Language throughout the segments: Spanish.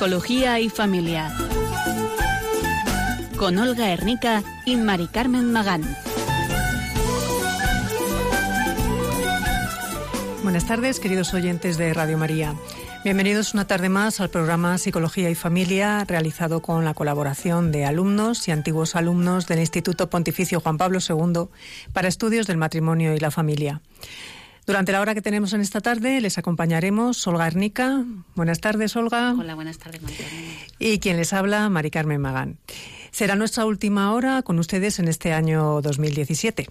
Psicología y familia. Con Olga Hernica y Mari Carmen Magán. Buenas tardes, queridos oyentes de Radio María. Bienvenidos una tarde más al programa Psicología y Familia, realizado con la colaboración de alumnos y antiguos alumnos del Instituto Pontificio Juan Pablo II para estudios del matrimonio y la familia. Durante la hora que tenemos en esta tarde les acompañaremos Olga Ernica. Buenas tardes, Olga. Hola, buenas tardes, María. Y quien les habla, Mari Carmen Magán. Será nuestra última hora con ustedes en este año 2017.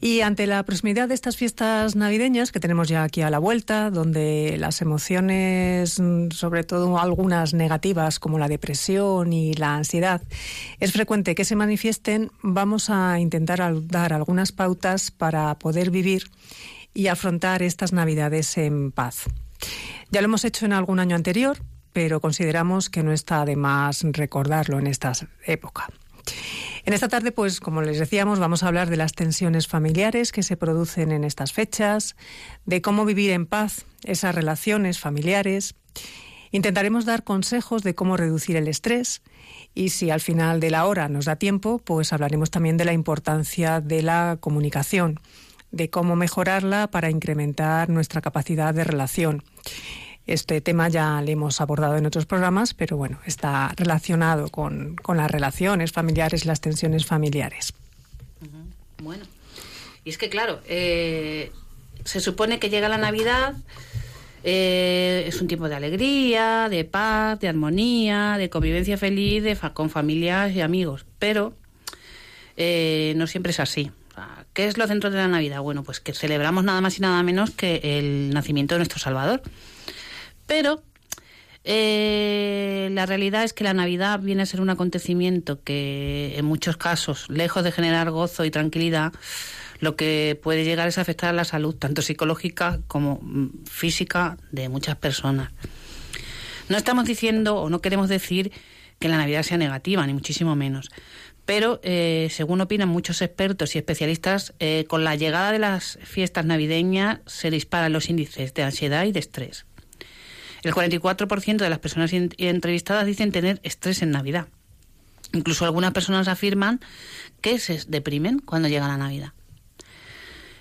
Y ante la proximidad de estas fiestas navideñas que tenemos ya aquí a la vuelta, donde las emociones, sobre todo algunas negativas como la depresión y la ansiedad, es frecuente que se manifiesten, vamos a intentar dar algunas pautas para poder vivir y afrontar estas Navidades en paz. Ya lo hemos hecho en algún año anterior, pero consideramos que no está de más recordarlo en esta época. En esta tarde, pues como les decíamos, vamos a hablar de las tensiones familiares que se producen en estas fechas, de cómo vivir en paz esas relaciones familiares. Intentaremos dar consejos de cómo reducir el estrés y si al final de la hora nos da tiempo, pues hablaremos también de la importancia de la comunicación de cómo mejorarla para incrementar nuestra capacidad de relación. Este tema ya lo hemos abordado en otros programas, pero bueno, está relacionado con, las relaciones familiares y las tensiones familiares. Bueno, y es que claro, eh, se supone que llega la Navidad, eh, es un tiempo de alegría, de paz, de armonía, de convivencia feliz de con familias y amigos, pero eh, no siempre es así. ¿Qué es lo centro de la Navidad? Bueno, pues que celebramos nada más y nada menos que el nacimiento de nuestro Salvador. Pero eh, la realidad es que la Navidad viene a ser un acontecimiento que en muchos casos, lejos de generar gozo y tranquilidad, lo que puede llegar es afectar a la salud, tanto psicológica como mm, física, de muchas personas. No estamos diciendo o no queremos decir que la Navidad sea negativa, ni muchísimo menos. Pero, eh, según opinan muchos expertos y especialistas, eh, con la llegada de las fiestas navideñas se disparan los índices de ansiedad y de estrés. El 44% de las personas entrevistadas dicen tener estrés en Navidad. Incluso algunas personas afirman que se deprimen cuando llega la Navidad.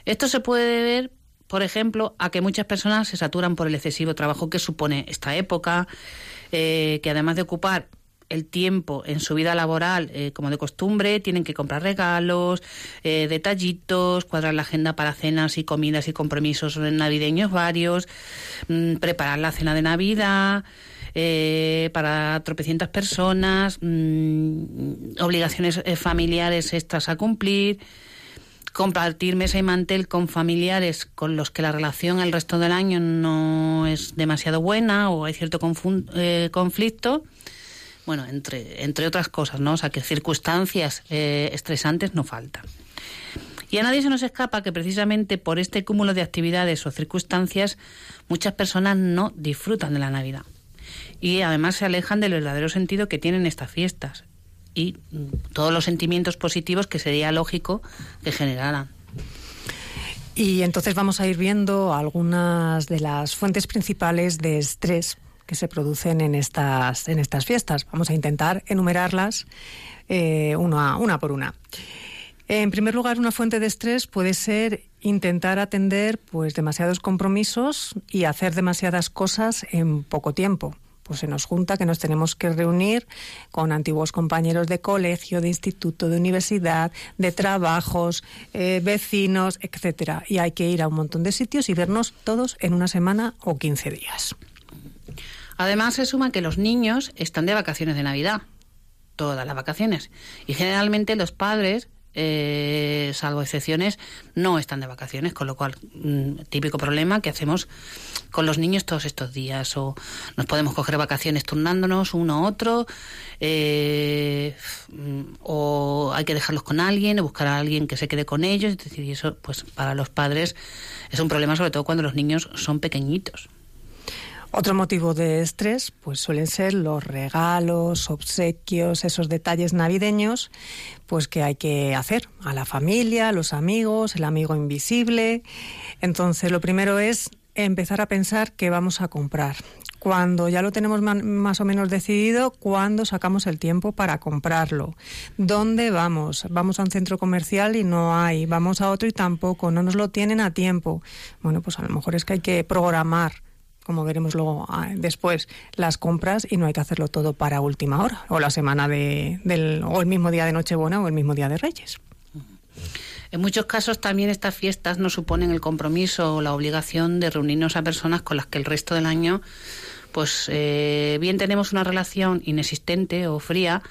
Esto se puede ver, por ejemplo, a que muchas personas se saturan por el excesivo trabajo que supone esta época, eh, que además de ocupar el tiempo en su vida laboral eh, como de costumbre, tienen que comprar regalos, eh, detallitos, cuadrar la agenda para cenas y comidas y compromisos navideños varios, mm, preparar la cena de Navidad. Eh, para tropecientas personas, mm, obligaciones familiares extras a cumplir, compartir mesa y mantel con familiares con los que la relación el resto del año no es demasiado buena o hay cierto conflicto bueno, entre, entre otras cosas, ¿no? O sea, que circunstancias eh, estresantes no faltan. Y a nadie se nos escapa que precisamente por este cúmulo de actividades o circunstancias muchas personas no disfrutan de la Navidad. Y además se alejan del verdadero sentido que tienen estas fiestas y mm, todos los sentimientos positivos que sería lógico que generaran. Y entonces vamos a ir viendo algunas de las fuentes principales de estrés que se producen en estas, en estas fiestas. Vamos a intentar enumerarlas eh, una, una por una. En primer lugar, una fuente de estrés puede ser intentar atender pues demasiados compromisos y hacer demasiadas cosas en poco tiempo. Pues se nos junta que nos tenemos que reunir con antiguos compañeros de colegio, de instituto, de universidad, de trabajos, eh, vecinos, etcétera. Y hay que ir a un montón de sitios y vernos todos en una semana o 15 días. Además, se suma que los niños están de vacaciones de Navidad, todas las vacaciones. Y generalmente los padres, eh, salvo excepciones, no están de vacaciones, con lo cual, mm, típico problema que hacemos con los niños todos estos días. O nos podemos coger vacaciones turnándonos uno a otro, eh, o hay que dejarlos con alguien, o buscar a alguien que se quede con ellos. Es decir, eso, pues para los padres es un problema, sobre todo cuando los niños son pequeñitos. Otro motivo de estrés pues suelen ser los regalos, obsequios, esos detalles navideños pues que hay que hacer a la familia, los amigos, el amigo invisible. Entonces, lo primero es empezar a pensar qué vamos a comprar, Cuando ya lo tenemos más o menos decidido, ¿cuándo sacamos el tiempo para comprarlo? ¿Dónde vamos? Vamos a un centro comercial y no hay, vamos a otro y tampoco, no nos lo tienen a tiempo. Bueno, pues a lo mejor es que hay que programar como veremos luego ah, después, las compras y no hay que hacerlo todo para última hora o la semana de, del, o el mismo día de Nochebuena o el mismo día de Reyes. En muchos casos también estas fiestas nos suponen el compromiso o la obligación de reunirnos a personas con las que el resto del año, pues eh, bien tenemos una relación inexistente o fría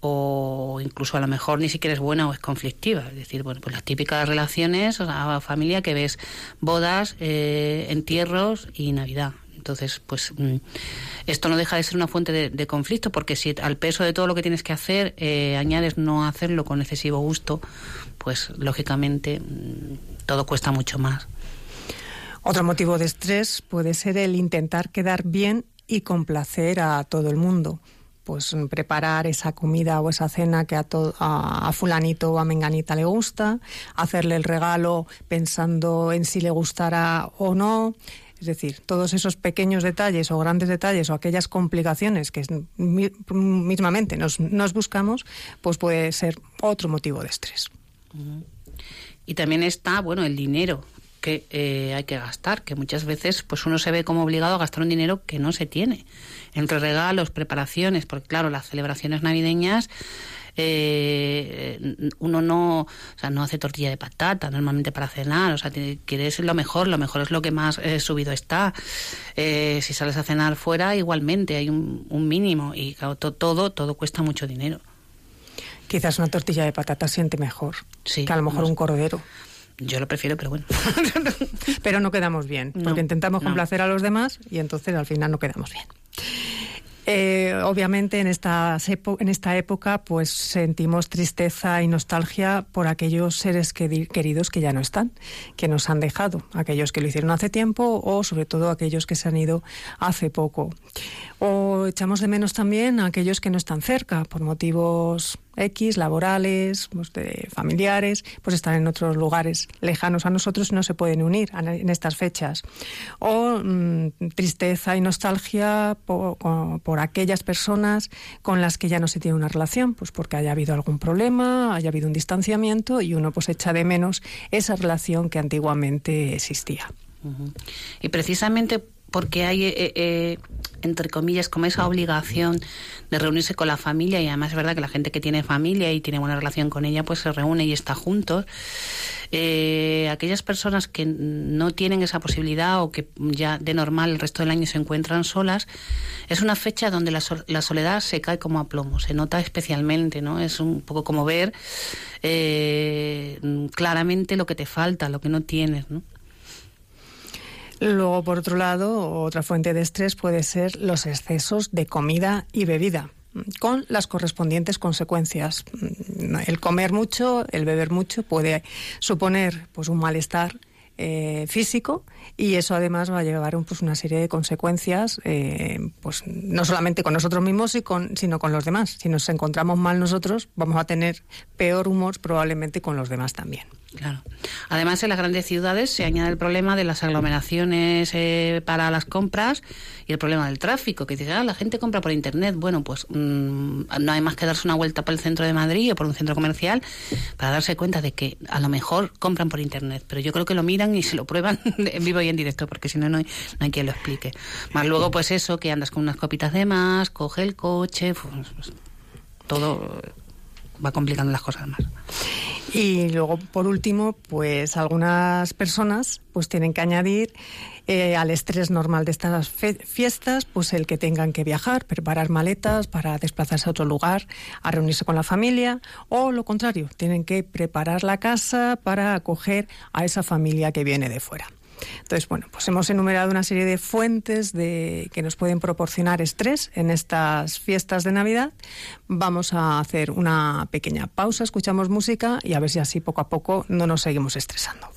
o incluso a lo mejor ni siquiera es buena o es conflictiva. Es decir, bueno, pues las típicas relaciones, a familia que ves bodas, eh, entierros y Navidad. Entonces, pues mm, esto no deja de ser una fuente de, conflicto porque si al peso de todo lo que tienes que hacer eh, añades no hacerlo con excesivo gusto, pues lógicamente mm, todo cuesta mucho más. Otro motivo de estrés puede ser el intentar quedar bien y complacer a todo el mundo pues preparar esa comida o esa cena que a, a, fulanito o a menganita le gusta, hacerle el regalo pensando en si le gustará o no. Es decir, todos esos pequeños detalles o grandes detalles o aquellas complicaciones que mismamente nos, nos buscamos, pues puede ser otro motivo de estrés. Y también está, bueno, el dinero que eh, hay que gastar, que muchas veces pues uno se ve como obligado a gastar un dinero que no se tiene entre regalos, preparaciones, porque claro, las celebraciones navideñas eh, uno no, o sea, no hace tortilla de patata normalmente para cenar, o sea, quieres lo mejor, lo mejor es lo que más eh, subido está. Eh, si sales a cenar fuera, igualmente hay un, mínimo y claro, todo, todo cuesta mucho dinero. Quizás una tortilla de patata siente mejor que a lo mejor un cordero. Yo lo prefiero, pero bueno. pero no quedamos bien, porque intentamos complacer a los demás y entonces al final no quedamos bien. Eh, obviamente en esta, en esta época pues sentimos tristeza y nostalgia por aquellos seres queridos que ya no están, que nos han dejado, aquellos que lo hicieron hace tiempo o sobre todo aquellos que se han ido hace poco. O echamos de menos también a aquellos que no están cerca por motivos X, laborales, pues, familiares, pues están en otros lugares lejanos a nosotros y no se pueden unir en estas fechas. O mm, tristeza y nostalgia por, aquellas personas con las que ya no se tiene una relación, pues porque haya habido algún problema, haya habido un distanciamiento y uno pues echa de menos esa relación que antiguamente existía. Y precisamente porque hay, eh, eh, entre comillas, como esa obligación de reunirse con la familia y además es verdad que la gente que tiene familia y tiene buena relación con ella, pues se reúne y está juntos. Eh, aquellas personas que no tienen esa posibilidad o que ya de normal el resto del año se encuentran solas, es una fecha donde la, la soledad se cae como a plomo, se nota especialmente, ¿no? Es un poco como ver claramente lo que te falta, lo que no tienes, ¿no? Luego, por otro lado, otra fuente de estrés puede ser los excesos de comida y bebida con las correspondientes consecuencias. El comer mucho, el beber mucho puede suponer pues un malestar eh, físico y eso además va a llevar pues, una serie de consecuencias, eh, pues no solamente con nosotros mismos, sino con los demás. Si nos encontramos mal nosotros, vamos a tener peor humor probablemente con los demás también. Claro. Además, en las grandes ciudades se añade el problema de las aglomeraciones eh, para las compras y el problema del tráfico, que dice, ah, la gente compra por Internet. Bueno, pues mm, no hay más que darse una vuelta por el centro de Madrid o por un centro comercial para darse cuenta de que a lo mejor compran por Internet, pero yo creo que lo miran y se lo prueban en vivo y en directo, porque si no, no hay, no hay quien lo explique. Más luego, pues eso, que andas con unas copitas de más, coge el coche, pues, pues todo va complicando las cosas más. Y luego, por último, pues algunas personas pues tienen que añadir eh, al estrés normal de estas fiestas, pues el que tengan que viajar, preparar maletas para desplazarse a otro lugar, a reunirse con la familia, o lo contrario, tienen que preparar la casa para acoger a esa familia que viene de fuera. Entonces, bueno, pues hemos enumerado una serie de fuentes de, que nos pueden proporcionar estrés en estas fiestas de Navidad. Vamos a hacer una pequeña pausa, escuchamos música y a ver si así poco a poco no nos seguimos estresando.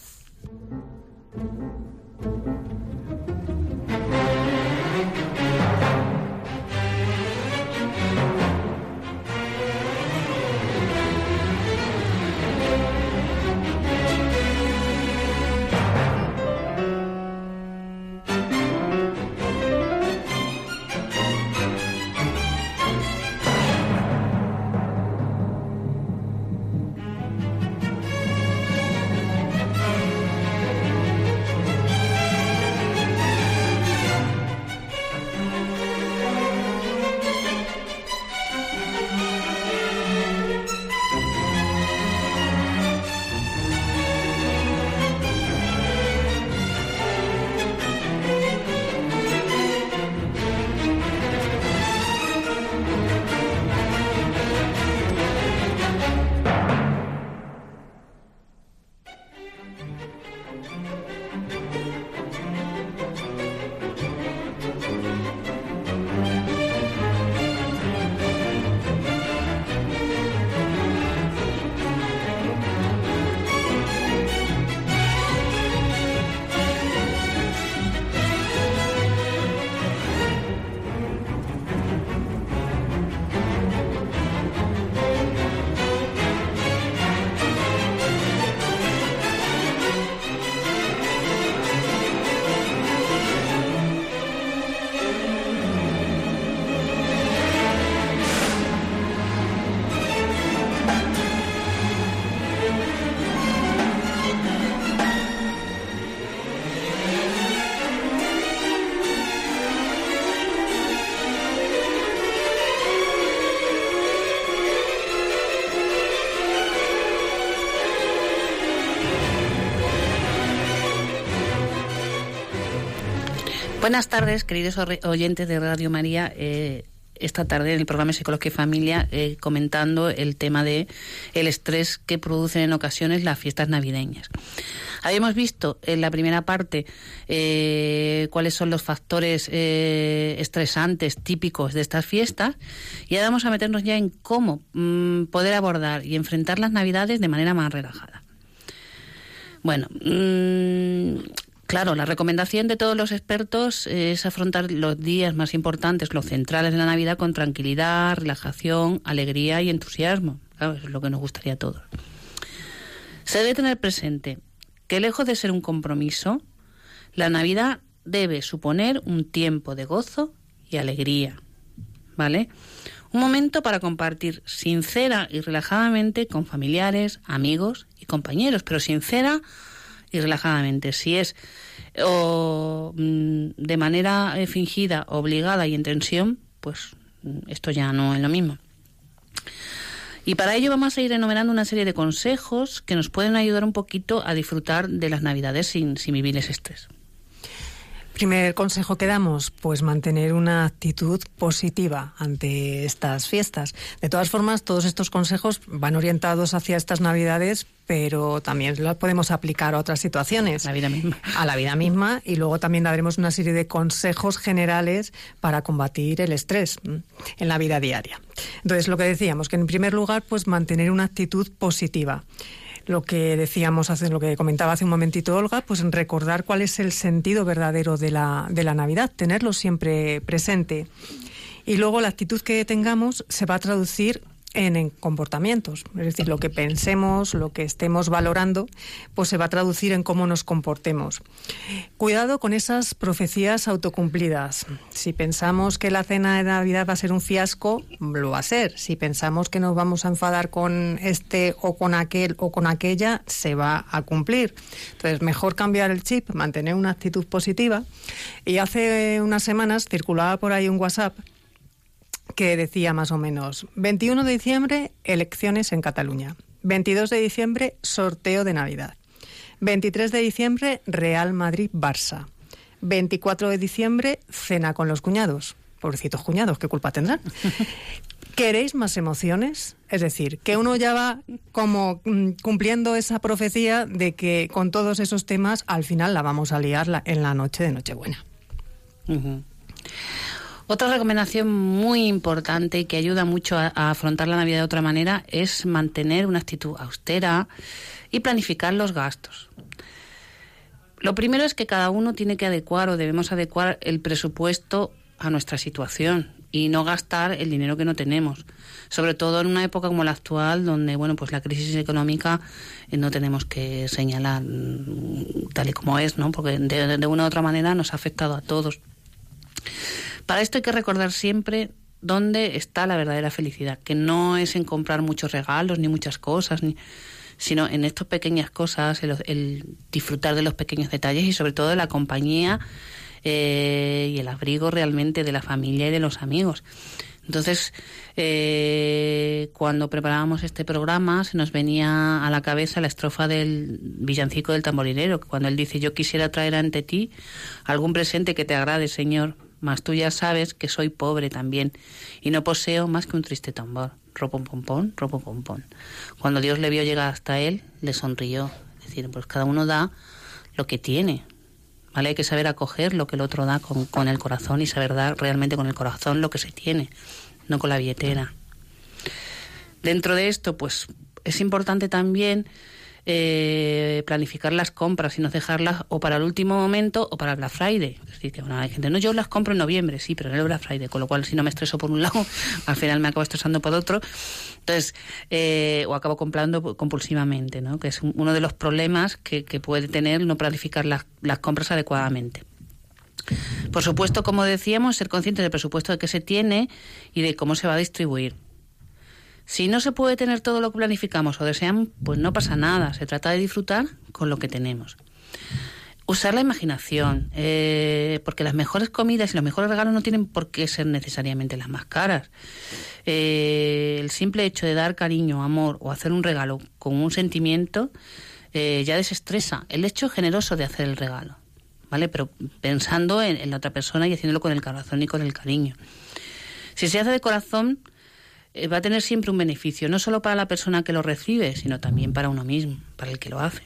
Buenas tardes, queridos oyentes de Radio María. Eh, esta tarde en el programa Psicología y Familia eh, comentando el tema de el estrés que producen en ocasiones las fiestas navideñas. Habíamos visto en la primera parte eh, cuáles son los factores estresantes típicos de estas fiestas y ahora vamos a meternos ya en cómo mm, poder abordar y enfrentar las navidades de manera más relajada. Bueno, mmm, Claro, la recomendación de todos los expertos es afrontar los días más importantes, los centrales de la Navidad, con tranquilidad, relajación, alegría y entusiasmo. Claro, eso es lo que nos gustaría a todos. Se debe tener presente que lejos de ser un compromiso, la Navidad debe suponer un tiempo de gozo y alegría. ¿Vale? Un momento para compartir sincera y relajadamente con familiares, amigos y compañeros, pero sincera y relajadamente. Si es o mm, de manera eh, fingida, obligada y en tensión, pues mm, esto ya no es lo mismo. Y para ello vamos a ir enumerando una serie de consejos que nos pueden ayudar un poquito a disfrutar de las Navidades sin, sin vivir ese estrés. Primer consejo que damos, pues mantener una actitud positiva ante estas fiestas. De todas formas, todos estos consejos van orientados hacia estas Navidades, pero también los podemos aplicar a otras situaciones. La vida misma. A la vida misma y luego también daremos una serie de consejos generales para combatir el estrés en la vida diaria. Entonces, lo que decíamos, que en primer lugar, pues mantener una actitud positiva lo que decíamos hace, lo que comentaba hace un momentito Olga, pues recordar cuál es el sentido verdadero de la, de la Navidad, tenerlo siempre presente. Y luego la actitud que tengamos se va a traducir en, comportamientos. Es decir, lo que pensemos, lo que estemos valorando, pues se va a traducir en cómo nos comportemos. Cuidado con esas profecías autocumplidas. Si pensamos que la cena de Navidad va a ser un fiasco, lo va a ser. Si pensamos que nos vamos a enfadar con este o con aquel o con aquella, se va a cumplir. Entonces, mejor cambiar el chip, mantener una actitud positiva. Y hace unas semanas circulaba por ahí un WhatsApp que decía más o menos 21 de diciembre, elecciones en Cataluña. 22 de diciembre, sorteo de Navidad. 23 de diciembre, Real Madrid-Barça. 24 de diciembre, cena con los cuñados. Pobrecitos cuñados, ¿qué culpa tendrán? ¿Queréis más emociones? Es decir, que uno ya va como mm, cumpliendo esa profecía de que con todos esos temas al final la vamos a liar en la noche de Nochebuena. Otra recomendación muy importante y que ayuda mucho a, afrontar la Navidad de otra manera es mantener una actitud austera y planificar los gastos. Lo primero es que cada uno tiene que adecuar o debemos adecuar el presupuesto a nuestra situación y no gastar el dinero que no tenemos. Sobre todo en una época como la actual, donde bueno, pues la crisis económica eh, no tenemos que señalar mm, tal y como es, ¿no? Porque de, de una u otra manera nos ha afectado a todos. Para esto hay que recordar siempre dónde está la verdadera felicidad, que no es en comprar muchos regalos ni muchas cosas, sino en estas pequeñas cosas, el, disfrutar de los pequeños detalles y sobre todo de la compañía eh, y el abrigo realmente de la familia y de los amigos. Entonces, eh, cuando preparábamos este programa, se nos venía a la cabeza la estrofa del villancico del tamborilero, cuando él dice, yo quisiera traer ante ti algún presente que te agrade, Señor, mas tú ya sabes que soy pobre también y no poseo más que un triste tambor. Ropon pompón, ropo pompón. Cuando Dios le vio llegar hasta él, le sonrió. Es decir, pues cada uno da lo que tiene. ¿Vale? Hay que saber acoger lo que el otro da con, con el corazón y saber dar realmente con el corazón lo que se tiene, no con la billetera. Dentro de esto, pues es importante también eh, planificar las compras y no dejarlas o para el último momento o para el Black Friday. Decir, que bueno, hay gente, no, yo las compro en noviembre, sí, pero en el Black Friday, con lo cual si no me estreso por un lado, al final me acabo estresando por otro. Entonces, eh, o acabo comprando compulsivamente, ¿no? que es uno de los problemas que, que puede tener no planificar las, las compras adecuadamente. Por supuesto, como decíamos, ser consciente del presupuesto que se tiene y de cómo se va a distribuir. Si no se puede tener todo lo que planificamos o deseamos, pues no pasa nada. Se trata de disfrutar con lo que tenemos. Usar la imaginación, eh, porque las mejores comidas y los mejores regalos no tienen por qué ser necesariamente las más caras. Eh, el simple hecho de dar cariño, amor o hacer un regalo con un sentimiento eh, ya desestresa. El hecho generoso de hacer el regalo, ¿vale? Pero pensando en, en la otra persona y haciéndolo con el corazón y con el cariño. Si se hace de corazón, eh, va a tener siempre un beneficio, no solo para la persona que lo recibe, sino también para uno mismo, para el que lo hace.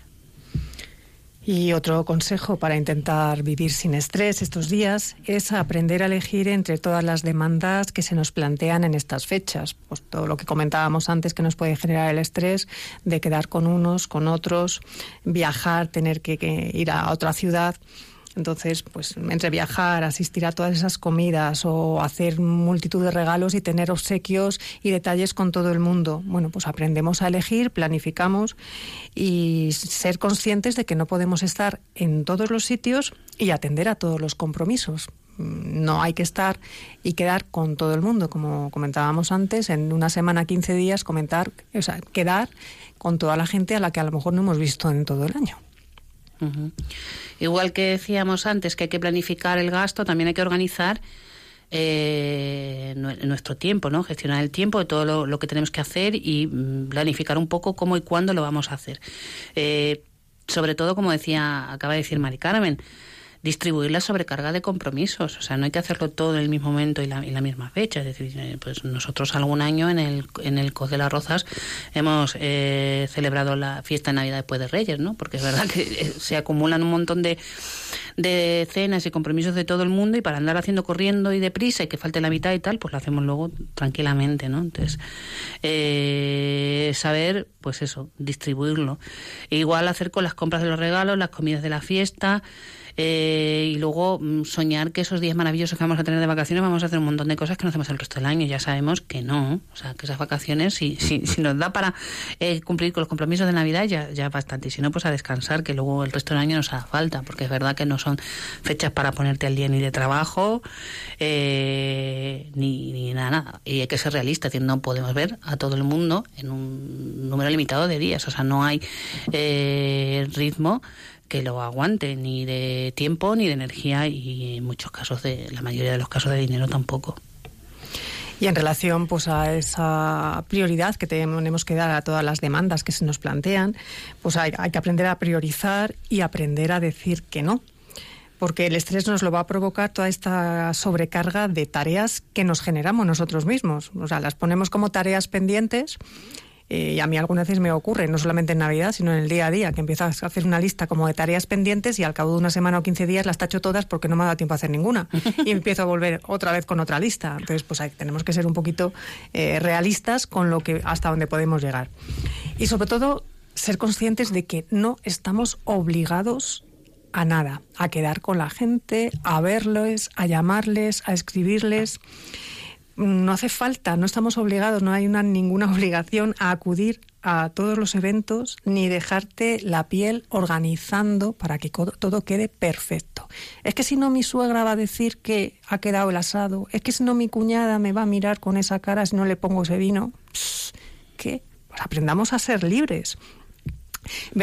Y otro consejo para intentar vivir sin estrés estos días es aprender a elegir entre todas las demandas que se nos plantean en estas fechas. Pues todo lo que comentábamos antes que nos puede generar el estrés de quedar con unos, con otros, viajar, tener que, que ir a otra ciudad. Entonces, pues entre viajar, asistir a todas esas comidas o hacer multitud de regalos y tener obsequios y detalles con todo el mundo, bueno, pues aprendemos a elegir, planificamos y ser conscientes de que no podemos estar en todos los sitios y atender a todos los compromisos. No hay que estar y quedar con todo el mundo, como comentábamos antes, en una semana, 15 días, comentar, o sea, quedar con toda la gente a la que a lo mejor no hemos visto en todo el año. Ujú. Igual que decíamos antes que hay que planificar el gasto, también hay que organizar eh, nue- nuestro tiempo, ¿no? Gestionar el tiempo de todo lo, lo que tenemos que hacer y mm, planificar un poco cómo y cuándo lo vamos a hacer. Eh, sobre todo, como decía, acaba de decir Mari Carmen, distribuir la sobrecarga de compromisos. O sea, no hay que hacerlo todo en el mismo momento y la, y la misma fecha. Es decir, eh, pues nosotros algún año en el, en el COS de las Rozas hemos eh, celebrado la fiesta de Navidad después de Reyes, ¿no? Porque es verdad que eh, se acumulan un montón de, de cenas y compromisos de todo el mundo y para andar haciendo corriendo y deprisa y que falte la mitad y tal, pues lo hacemos luego tranquilamente, ¿no? Entonces, eh, saber, pues eso, distribuirlo. E igual hacer con las compras de los regalos, las comidas de la fiesta, eh, y luego mm, soñar que esos días maravillosos que vamos a tener de vacaciones vamos a hacer un montón de cosas que no hacemos el resto del año. Ya sabemos que no. O sea, que esas vacaciones, si, si, si nos da para eh, cumplir con los compromisos de Navidad, ya, ya bastante. Y si no, pues a descansar, que luego el resto del año nos haga falta, porque es verdad que no son fechas para ponerte al día ni de trabajo, eh, ni, ni nada. Y hay que ser realista, no podemos ver a todo el mundo en un número limitado de días. O sea, no hay eh, ritmo que lo aguante, ni de tiempo, ni de energía, y en muchos casos, de la mayoría de los casos de dinero tampoco. Y en relación pues a esa prioridad que tenemos que dar a todas las demandas que se nos plantean, pues hay, hay que aprender a priorizar y aprender a decir que no. Porque el estrés nos lo va a provocar toda esta sobrecarga de tareas que nos generamos nosotros mismos. O sea, las ponemos como tareas pendientes eh, y a mí algunas veces me ocurre, no solamente en Navidad, sino en el día a día, que empiezas a hacer una lista como de tareas pendientes y al cabo de una semana o 15 días las tacho todas porque no me ha dado tiempo a hacer ninguna. Y empiezo a volver otra vez con otra lista. Entonces, pues hay, tenemos que ser un poquito eh, realistas con lo que hasta donde podemos llegar. Y sobre todo, ser conscientes de que no estamos obligados a nada, a quedar con la gente, a verles, a llamarles, a escribirles no hace falta, no estamos obligados, no hay una, ninguna obligación a acudir a todos los eventos ni dejarte la piel organizando para que todo quede perfecto. Es que si no mi suegra va a decir que ha quedado el asado, es que si no mi cuñada me va a mirar con esa cara si no le pongo ese vino. ¿Qué? Pues aprendamos a ser libres.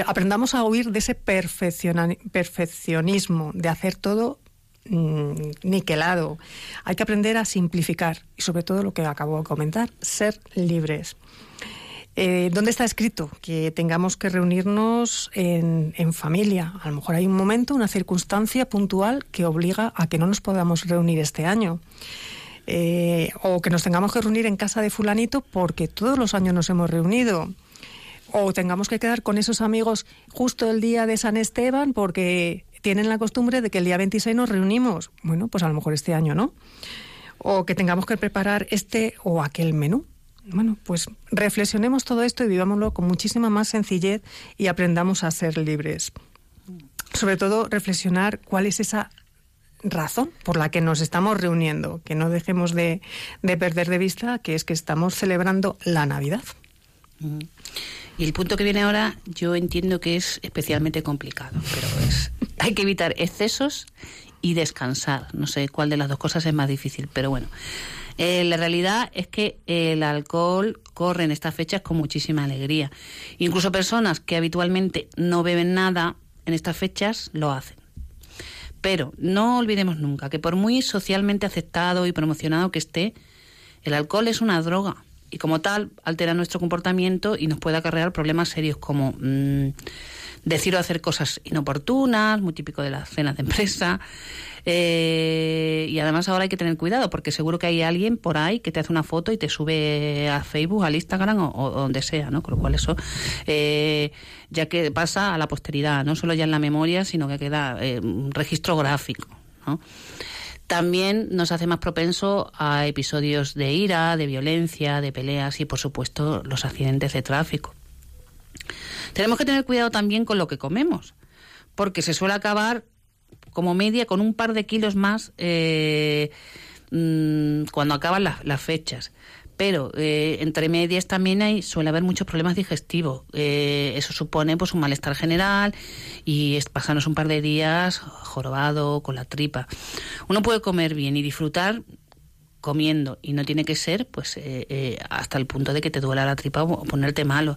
Aprendamos a huir de ese perfeccionismo, de hacer todo niquelado. Hay que aprender a simplificar y sobre todo lo que acabo de comentar, ser libres. Eh, ¿Dónde está escrito que tengamos que reunirnos en, en, familia? A lo mejor hay un momento, una circunstancia puntual que obliga a que no nos podamos reunir este año. Eh, o que nos tengamos que reunir en casa de fulanito porque todos los años nos hemos reunido o tengamos que quedar con esos amigos justo el día de San Esteban porque tienen la costumbre de que el día 26 nos reunimos. Bueno, pues a lo mejor este año no. O que tengamos que preparar este o aquel menú. Bueno, pues reflexionemos todo esto y vivámoslo con muchísima más sencillez y aprendamos a ser libres. Sobre todo, reflexionar cuál es esa razón por la que nos estamos reuniendo, que no dejemos de, perder de vista que es que estamos celebrando la Navidad. Y el punto que viene ahora yo entiendo que es especialmente complicado, pero es hay que evitar excesos y descansar. No sé cuál de las dos cosas es más difícil, pero bueno. Eh, la realidad es que el alcohol corre en estas fechas con muchísima alegría. Incluso personas que habitualmente no beben nada en estas fechas lo hacen. Pero no olvidemos nunca que por muy socialmente aceptado y promocionado que esté, el alcohol es una droga y como tal altera nuestro comportamiento y nos puede acarrear problemas serios como mm, decir o hacer cosas inoportunas, muy típico de las cenas de empresa. Eh, y además ahora hay que tener cuidado porque seguro que hay alguien por ahí que te hace una foto y te sube a Facebook, al Instagram o, donde sea, ¿no? Con lo cual eso eh, ya que pasa a la posteridad, no solo ya en la memoria, sino que queda eh, un registro gráfico, ¿no? También nos hace más propenso a episodios de ira, de violencia, de peleas y, por supuesto, los accidentes de tráfico. Tenemos que tener cuidado también con lo que comemos, porque se suele acabar como media con un par de kilos más eh, mm, cuando acaban las, fechas. Pero eh, entre medias también hay, suele haber muchos problemas digestivos. Eh, eso supone pues un malestar general y pasarnos un par de días jorobado, con la tripa. Uno puede comer bien y disfrutar comiendo y no tiene que ser pues hasta el punto de que te duela la tripa o ponerte malo.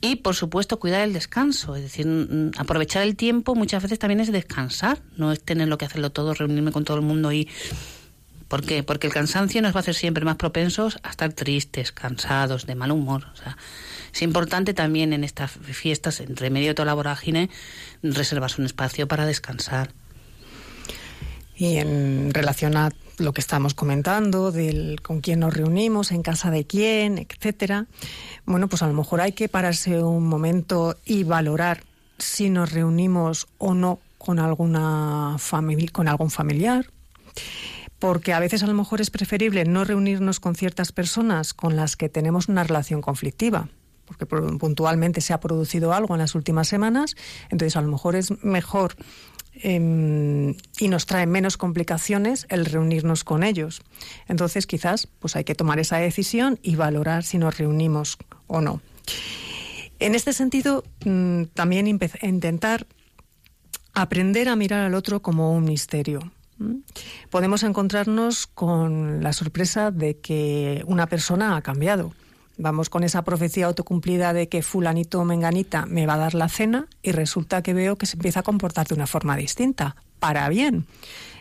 Y, por supuesto, cuidar el descanso, es decir, mm, aprovechar el tiempo muchas veces también es descansar, no es tener lo que hacerlo todo, reunirme con todo el mundo y... ¿Por qué? Porque el cansancio nos va a hacer siempre más propensos a estar tristes, cansados, de mal humor. O sea, es importante también en estas fiestas, entre medio de toda la vorágine, reservarse un espacio para descansar. Y en relación a lo que estamos comentando, del con quién nos reunimos, en casa de quién, etcétera, bueno, pues a lo mejor hay que pararse un momento y valorar si nos reunimos o no con alguna con algún familiar, porque a veces a lo mejor es preferible no reunirnos con ciertas personas con las que tenemos una relación conflictiva, porque puntualmente se ha producido algo en las últimas semanas, entonces a lo mejor es mejor Em, y nos trae menos complicaciones el reunirnos con ellos. Entonces, quizás pues hay que tomar esa decisión y valorar si nos reunimos o no. En este sentido, mm, también intentar aprender a mirar al otro como un misterio. Podemos encontrarnos con la sorpresa de que una persona ha cambiado vamos con esa profecía autocumplida de que fulanito o menganita me va a dar la cena y resulta que veo que se empieza a comportar de una forma distinta, para bien.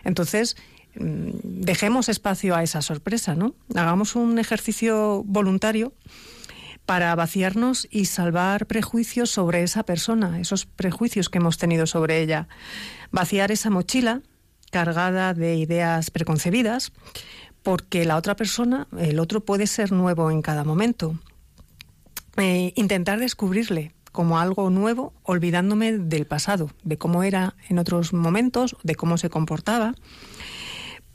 Entonces, mm, dejemos espacio a esa sorpresa, ¿no? Hagamos un ejercicio voluntario para vaciarnos y salvar prejuicios sobre esa persona, esos prejuicios que hemos tenido sobre ella. Vaciar esa mochila cargada de ideas preconcebidas porque la otra persona, el otro puede ser nuevo en cada momento. Eh, intentar descubrirle como algo nuevo, olvidándome del pasado, de cómo era en otros momentos, de cómo se comportaba.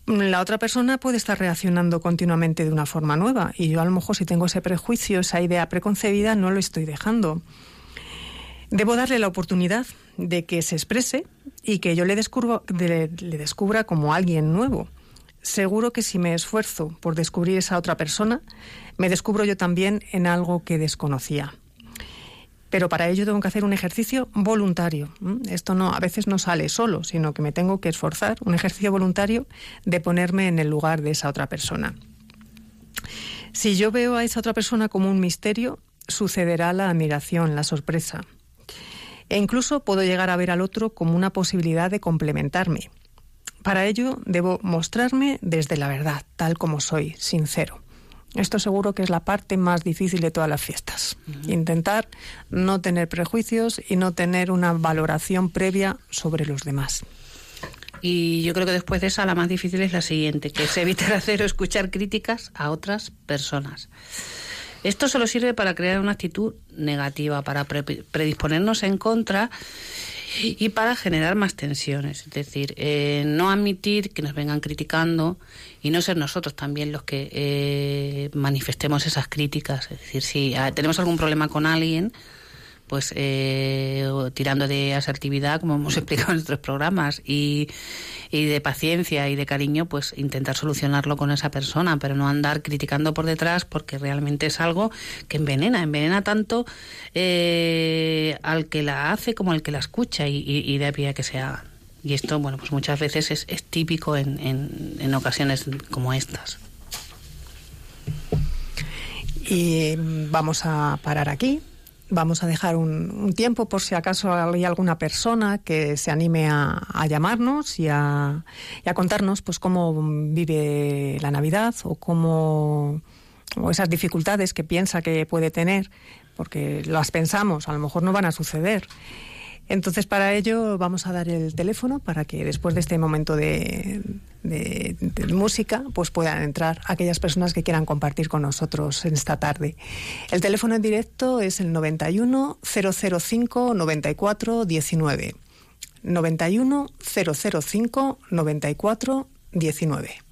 La otra persona puede estar reaccionando continuamente de una forma nueva y yo a lo mejor si tengo ese prejuicio, esa idea preconcebida, no lo estoy dejando. Debo darle la oportunidad de que se exprese y que yo le, le descubra como alguien nuevo seguro que si me esfuerzo por descubrir esa otra persona, me descubro yo también en algo que desconocía. Pero para ello tengo que hacer un ejercicio voluntario. Esto no, a veces no sale solo, sino que me tengo que esforzar, un ejercicio voluntario de ponerme en el lugar de esa otra persona. Si yo veo a esa otra persona como un misterio, sucederá la admiración, la sorpresa. E incluso puedo llegar a ver al otro como una posibilidad de complementarme, para ello debo mostrarme desde la verdad, tal como soy, sincero. Esto seguro que es la parte más difícil de todas las fiestas. Intentar no tener prejuicios y no tener una valoración previa sobre los demás. Y yo creo que después de esa la más difícil es la siguiente, que es evitar hacer o escuchar críticas a otras personas. Esto solo sirve para crear una actitud negativa, para predisponernos en contra y para generar más tensiones. Es decir, eh, no admitir que nos vengan criticando y no ser nosotros también los que eh, manifestemos esas críticas. Es decir, si ah, tenemos algún problema con alguien, pues eh, tirando de asertividad, como hemos explicado en nuestros programas, y, y, de paciencia y de cariño, pues intentar solucionarlo con esa persona, pero no andar criticando por detrás porque realmente es algo que envenena, envenena tanto eh, al que la hace como al que la escucha y, y, de pie que se haga. Y esto, bueno, pues muchas veces es, es típico en, en, en ocasiones como estas. Y vamos a parar aquí. Vamos a dejar un, tiempo por si acaso hay alguna persona que se anime a, llamarnos y a, y a, contarnos pues cómo vive la Navidad o cómo o esas dificultades que piensa que puede tener, porque las pensamos, a lo mejor no van a suceder. Entonces, para ello vamos a dar el teléfono para que después de este momento de, música, pues puedan entrar aquellas personas que quieran compartir con nosotros en esta tarde. El teléfono en directo es el 91 005 94 19. 91 005 94 19.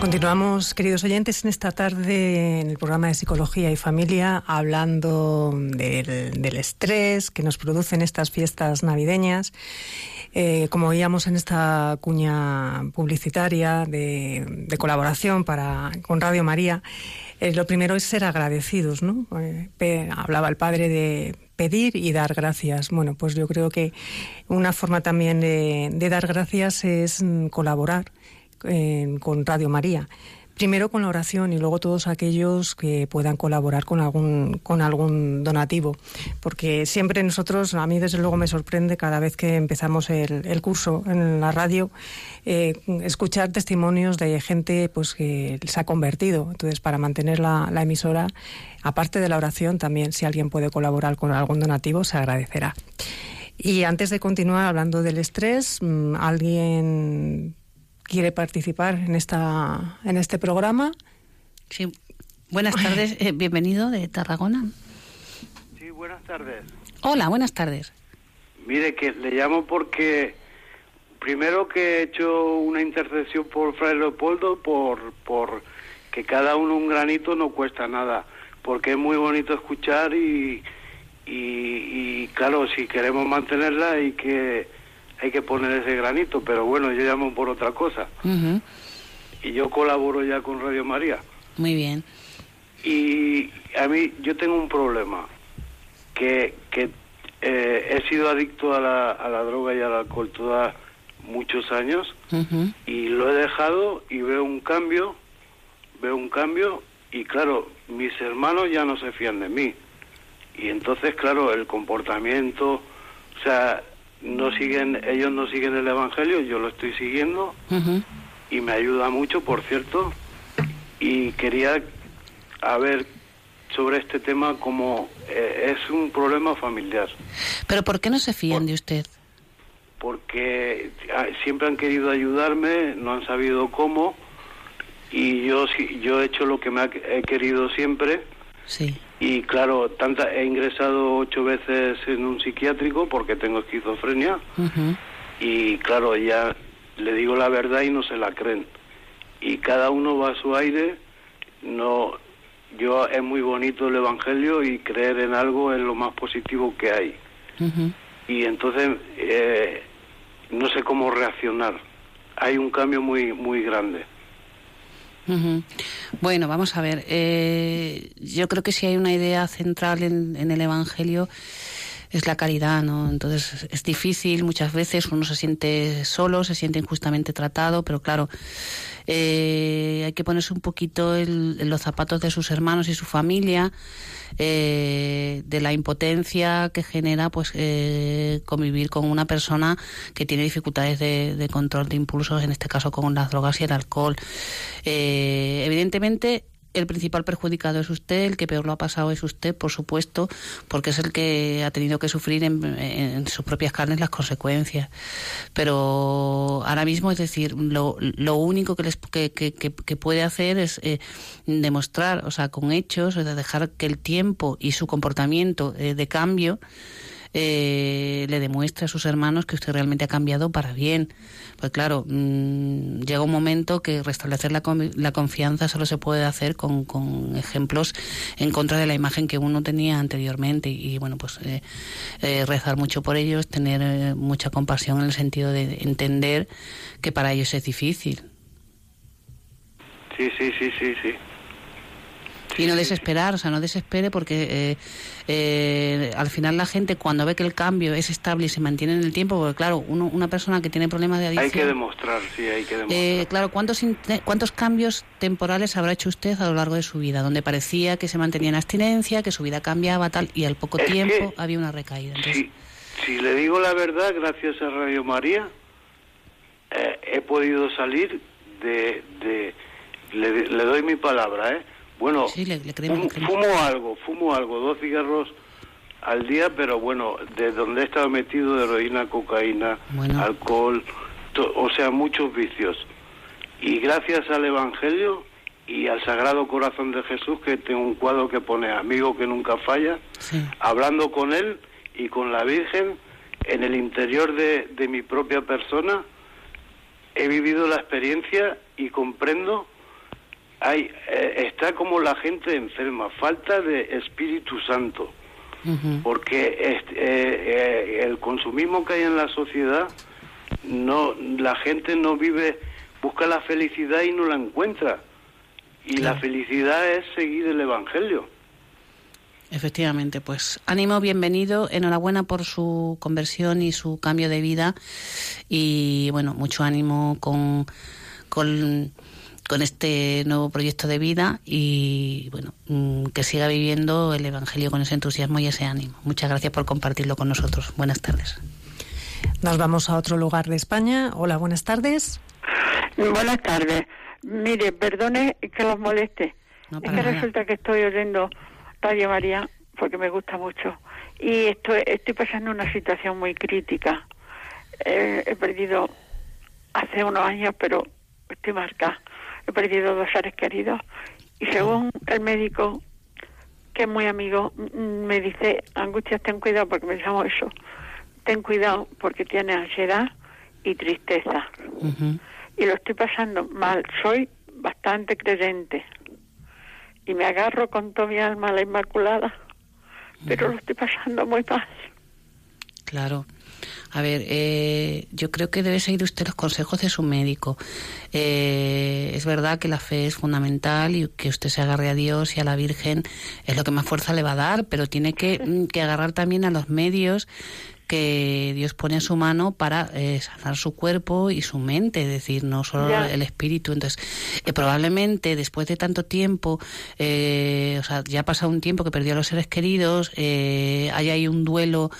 Continuamos, queridos oyentes, en esta tarde en el programa de Psicología y Familia, hablando del, estrés que nos producen estas fiestas navideñas. Eh, como veíamos en esta cuña publicitaria de, colaboración para, con Radio María, eh, lo primero es ser agradecidos, ¿no? Eh, hablaba el padre de pedir y dar gracias. Bueno, pues yo creo que una forma también de dar gracias es mm, con Radio María primero con la oración y luego todos aquellos que puedan colaborar con algún, con algún donativo. Porque siempre nosotros, a mí desde luego me sorprende cada vez que empezamos el, curso en la radio, eh, escuchar testimonios de gente pues que se ha convertido. Entonces, para mantener la, la emisora, aparte de la oración, también si alguien puede colaborar con algún donativo, se agradecerá. Y antes de continuar hablando del estrés, mm, ¿alguien quiere participar en esta en este programa. Sí. Buenas tardes, eh, bienvenido de Tarragona. Sí, buenas tardes. Hola, buenas tardes. Mire que le llamo porque primero que he hecho una intercesión por Fray Leopoldo por por que cada uno un granito no cuesta nada, porque es muy bonito escuchar y y, claro, si queremos mantenerla hay que hay que poner ese granito, pero bueno, yo llamo por otra cosa. Y yo colaboro ya con Radio María. Muy bien. Y a mí, yo tengo un problema, que, que eh, he sido adicto a la, a la droga y al alcohol toda muchos años y lo he dejado y veo un cambio, veo un cambio y claro, mis hermanos ya no se fían de mí. Y entonces, claro, el comportamiento, o sea, no siguen, ellos no siguen el Evangelio, yo lo estoy siguiendo y me ayuda mucho, por cierto. Y quería a ver sobre este tema como eh, es un problema familiar. ¿Pero por qué no se fían de usted? Porque ah, siempre han querido ayudarme, no han sabido cómo y yo yo he hecho lo que me he querido siempre. Sí. Y claro, tanta, he ingresado ocho veces en un psiquiátrico porque tengo esquizofrenia. Y claro, ya le digo la verdad y no se la creen. Y cada uno va a su aire. No, yo es muy bonito el evangelio y creer en algo es lo más positivo que hay. Y entonces eh, no sé cómo reaccionar. Hay un cambio muy muy grande. Bueno, vamos a ver. Eh, yo creo que si hay una idea central en, el Evangelio es la caridad, ¿no? Entonces es difícil muchas veces, uno se siente solo, se siente injustamente tratado, pero claro, eh, hay que ponerse un poquito en los zapatos de sus hermanos y su familia, eh, de la impotencia que genera pues eh, convivir con una persona que tiene dificultades de, control de impulsos, en este caso con las drogas y el alcohol. evidentemente el principal perjudicado es usted, el que peor lo ha pasado es usted, por supuesto, porque es el que ha tenido que sufrir en, sus propias carnes las consecuencias. Pero ahora mismo, es decir, lo, lo único que, les, que, que, puede hacer es eh, demostrar, o sea, con hechos, de dejar que el tiempo y su comportamiento eh, de cambio eh, le demuestre a sus hermanos que usted realmente ha cambiado para bien. Pues claro, mm, llega un momento que restablecer la, la confianza solo se puede hacer con, con, ejemplos en contra de la imagen que uno tenía anteriormente. Y, bueno, pues eh, eh, rezar mucho por ellos, tener eh, mucha compasión en el sentido de entender que para ellos es difícil. Sí, sí, sí, sí, sí. Y no desesperar, o sea, no desespere porque eh, eh, al final la gente cuando ve que el cambio es estable y se mantiene en el tiempo, porque claro, uno, una persona que tiene problemas de adicción... Hay que demostrar, sí, hay que demostrar. Eh, claro, ¿cuántos, ¿cuántos cambios temporales habrá hecho usted a lo largo de su vida? Donde parecía que se mantenía en abstinencia, que su vida cambiaba, tal, y al poco tiempo había una recaída. Sí, si le digo la verdad, gracias a Radio María, he podido salir de... de le, le doy mi palabra, ¿eh? Bueno, fumo, algo, fumo algo, dos cigarros al día, pero bueno, de donde he estado metido heroína, cocaína, alcohol, o sea, muchos vicios. Y gracias al Evangelio y al Sagrado Corazón de Jesús, que tengo un cuadro que pone amigo que nunca falla, hablando con él y con la Virgen en el interior de, de mi propia persona, he vivido la experiencia y comprendo hay, eh, está como la gente enferma, falta de Espíritu Santo, porque este, eh, el consumismo que hay en la sociedad, no, la gente no vive, busca la felicidad y no la encuentra, y la felicidad es seguir el Evangelio. Efectivamente, pues ánimo, bienvenido, enhorabuena por su conversión y su cambio de vida. Y bueno, mucho ánimo con, con con este nuevo proyecto de vida y bueno, mm, que siga viviendo el Evangelio con ese entusiasmo y ese ánimo. Muchas gracias por compartirlo con nosotros. Buenas tardes. Nos vamos a otro lugar de España. Hola, buenas tardes. Buenas tardes. Mire, perdone que los moleste. es que resulta que estoy oyendo Radio María porque me gusta mucho y estoy, estoy pasando una situación muy crítica. Eh, he perdido hace unos años, pero estoy marcada. He perdido dos seres queridos y según el médico, que es muy amigo, me dice, Angustia, ten cuidado porque me llamo eso. Ten cuidado porque tiene ansiedad y tristeza. Y lo estoy pasando mal. Soy bastante creyente y me agarro con toda mi alma a la Inmaculada, pero lo estoy pasando muy mal. Claro. A ver, eh, yo creo que debe seguir usted los consejos de su médico. Eh, es verdad que la fe es fundamental y que usted se agarre a Dios y a la Virgen es lo que más fuerza le va a dar, pero tiene que, mm, que agarrar también a los medios que Dios pone a su mano para eh, sanar su cuerpo y su mente, es decir, no solo el espíritu. Entonces, eh, probablemente después de tanto tiempo, eh, o sea, ya ha pasado un tiempo que perdió a los seres queridos, eh, hay ahí un duelo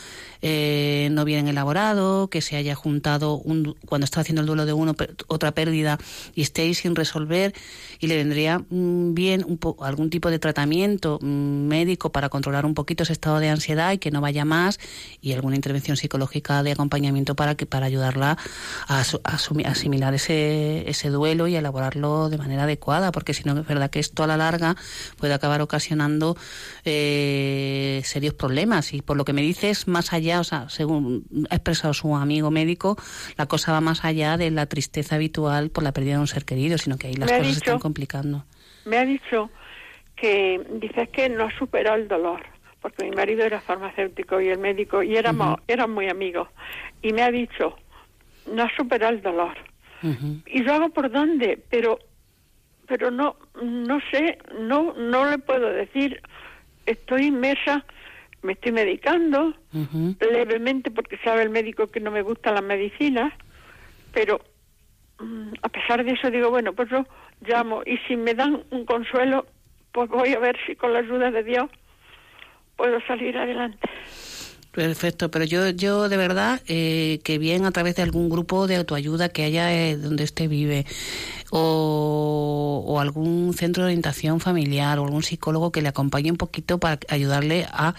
eh, no bien elaborado, que se haya juntado un, cuando está haciendo el duelo de uno otra pérdida y esté ahí sin resolver y le vendría mm, bien un algún tipo de tratamiento mm, médico para controlar un poquito ese estado de ansiedad y que no vaya más y alguna intervención psicológica de acompañamiento para que para ayudarla a, asimilar ese, ese duelo y elaborarlo de manera adecuada porque si no es verdad que esto a la larga puede acabar ocasionando eh, serios problemas. Y por lo que me dices más allá o sea, según ha expresado su amigo médico, la cosa va más allá de la tristeza habitual por la pérdida de un ser querido, sino que ahí las cosas se están complicando. Me ha dicho que dices que no ha superado el dolor, porque mi marido era farmacéutico y el médico, y éramos, eran muy amigos, y me ha dicho, no ha superado el dolor. Y yo hago por dónde, pero pero no no sé, no no le puedo decir, estoy inmersa me estoy medicando levemente porque sabe el médico que no me gustan las medicinas, pero mm, a pesar de eso digo, bueno, pues yo llamo y si me dan un consuelo, pues voy a ver si con la ayuda de Dios puedo salir adelante. Perfecto, pero yo, yo de verdad eh, que bien a través de algún grupo de autoayuda que haya eh, donde usted vive o, o, algún centro de orientación familiar o algún psicólogo que le acompañe un poquito para ayudarle a